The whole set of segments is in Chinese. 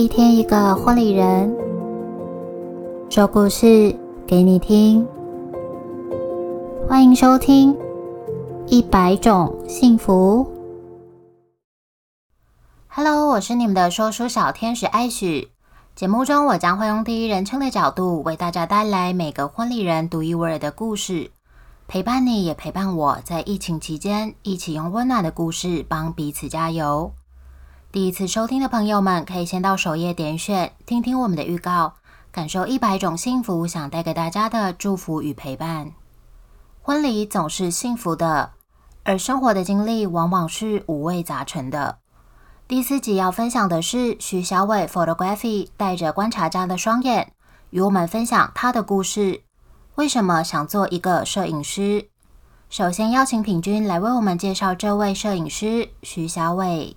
一天一个婚礼人，说故事给你听。欢迎收听《一百种幸福》。Hello，我是你们的说书小天使艾许。节目中，我将会用第一人称的角度为大家带来每个婚礼人独一无二的故事，陪伴你也陪伴我在疫情期间，一起用温暖的故事帮彼此加油。第一次收听的朋友们，可以先到首页点选听听我们的预告，感受一百种幸福想带给大家的祝福与陪伴。婚礼总是幸福的，而生活的经历往往是五味杂陈的。第四集要分享的是徐小伟 （Photography） 带着观察家的双眼，与我们分享他的故事。为什么想做一个摄影师？首先邀请品君来为我们介绍这位摄影师徐小伟。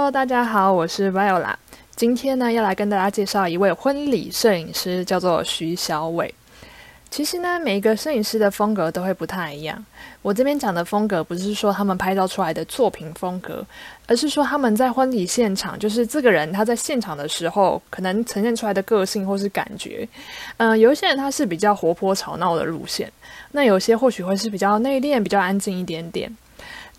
Hello，大家好，我是 Viola。今天呢，要来跟大家介绍一位婚礼摄影师，叫做徐小伟。其实呢，每一个摄影师的风格都会不太一样。我这边讲的风格，不是说他们拍照出来的作品风格，而是说他们在婚礼现场，就是这个人他在现场的时候，可能呈现出来的个性或是感觉。嗯，有一些人他是比较活泼吵闹的路线，那有些或许会是比较内敛、比较安静一点点。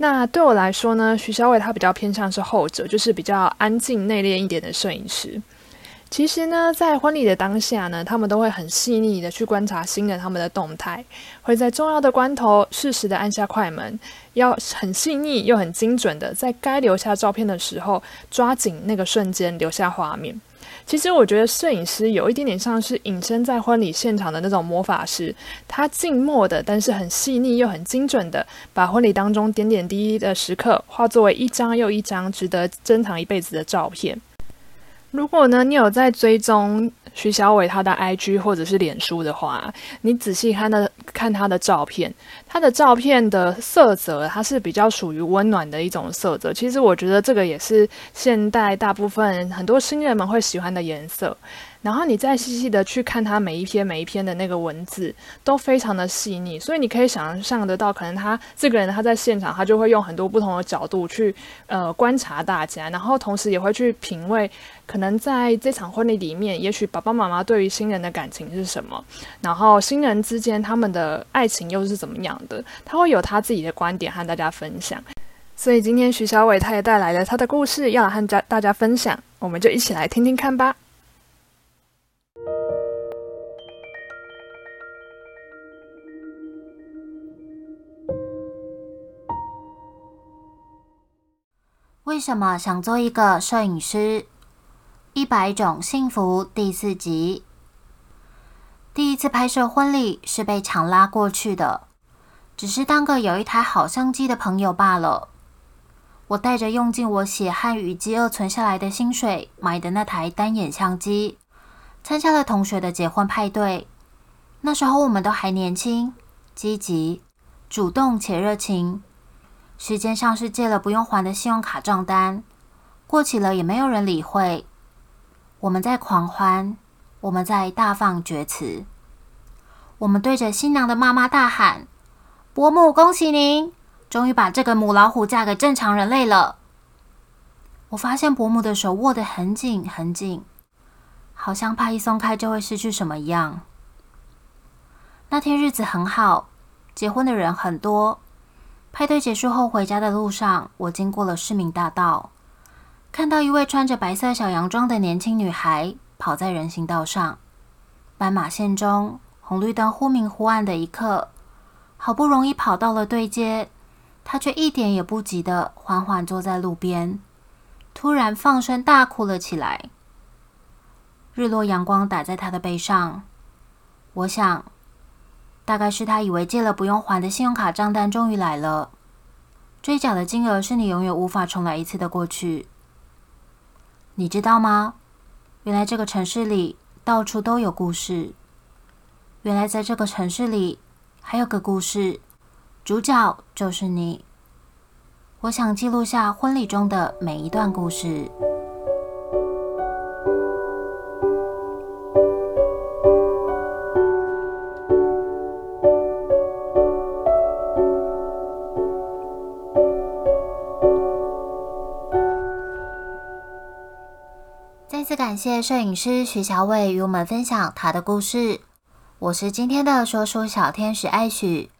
那对我来说呢，徐小伟他比较偏向是后者，就是比较安静内敛一点的摄影师。其实呢，在婚礼的当下呢，他们都会很细腻的去观察新人他们的动态，会在重要的关头适时的按下快门，要很细腻又很精准的在该留下照片的时候，抓紧那个瞬间留下画面。其实我觉得摄影师有一点点像是隐身在婚礼现场的那种魔法师，他静默的，但是很细腻又很精准的，把婚礼当中点点滴滴的时刻，化作为一张又一张值得珍藏一辈子的照片。如果呢，你有在追踪徐小伟他的 IG 或者是脸书的话，你仔细看的看他的照片，他的照片的色泽，它是比较属于温暖的一种色泽。其实我觉得这个也是现代大部分很多新人们会喜欢的颜色。然后你再细细的去看他每一篇每一篇的那个文字，都非常的细腻，所以你可以想象得到，可能他这个人他在现场，他就会用很多不同的角度去呃观察大家，然后同时也会去品味，可能在这场婚礼里面，也许爸爸妈妈对于新人的感情是什么，然后新人之间他们的爱情又是怎么样的，他会有他自己的观点和大家分享。所以今天徐小伟他也带来了他的故事要和家大家分享，我们就一起来听听看吧。为什么想做一个摄影师？一百种幸福第四集。第一次拍摄婚礼是被强拉过去的，只是当个有一台好相机的朋友罢了。我带着用尽我血汗与饥饿存下来的薪水买的那台单眼相机，参加了同学的结婚派对。那时候我们都还年轻、积极、主动且热情。时间上是借了不用还的信用卡账单，过期了也没有人理会。我们在狂欢，我们在大放厥词，我们对着新娘的妈妈大喊：“伯母，恭喜您，终于把这个母老虎嫁给正常人类了。”我发现伯母的手握得很紧很紧，好像怕一松开就会失去什么一样。那天日子很好，结婚的人很多。派对结束后，回家的路上，我经过了市民大道，看到一位穿着白色小洋装的年轻女孩跑在人行道上。斑马线中，红绿灯忽明忽暗的一刻，好不容易跑到了对街，他却一点也不急的缓缓坐在路边，突然放声大哭了起来。日落阳光打在他的背上，我想。大概是他以为借了不用还的信用卡账单终于来了，追缴的金额是你永远无法重来一次的过去。你知道吗？原来这个城市里到处都有故事。原来在这个城市里还有个故事，主角就是你。我想记录下婚礼中的每一段故事。再次感谢摄影师徐小伟与我们分享他的故事。我是今天的说书小天使艾许，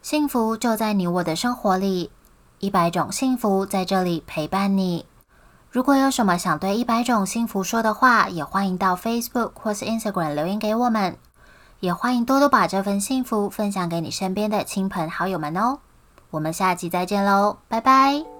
幸福就在你我的生活里，一百种幸福在这里陪伴你。如果有什么想对一百种幸福说的话，也欢迎到 Facebook 或是 Instagram 留言给我们。也欢迎多多把这份幸福分享给你身边的亲朋好友们哦。我们下期再见喽，拜拜。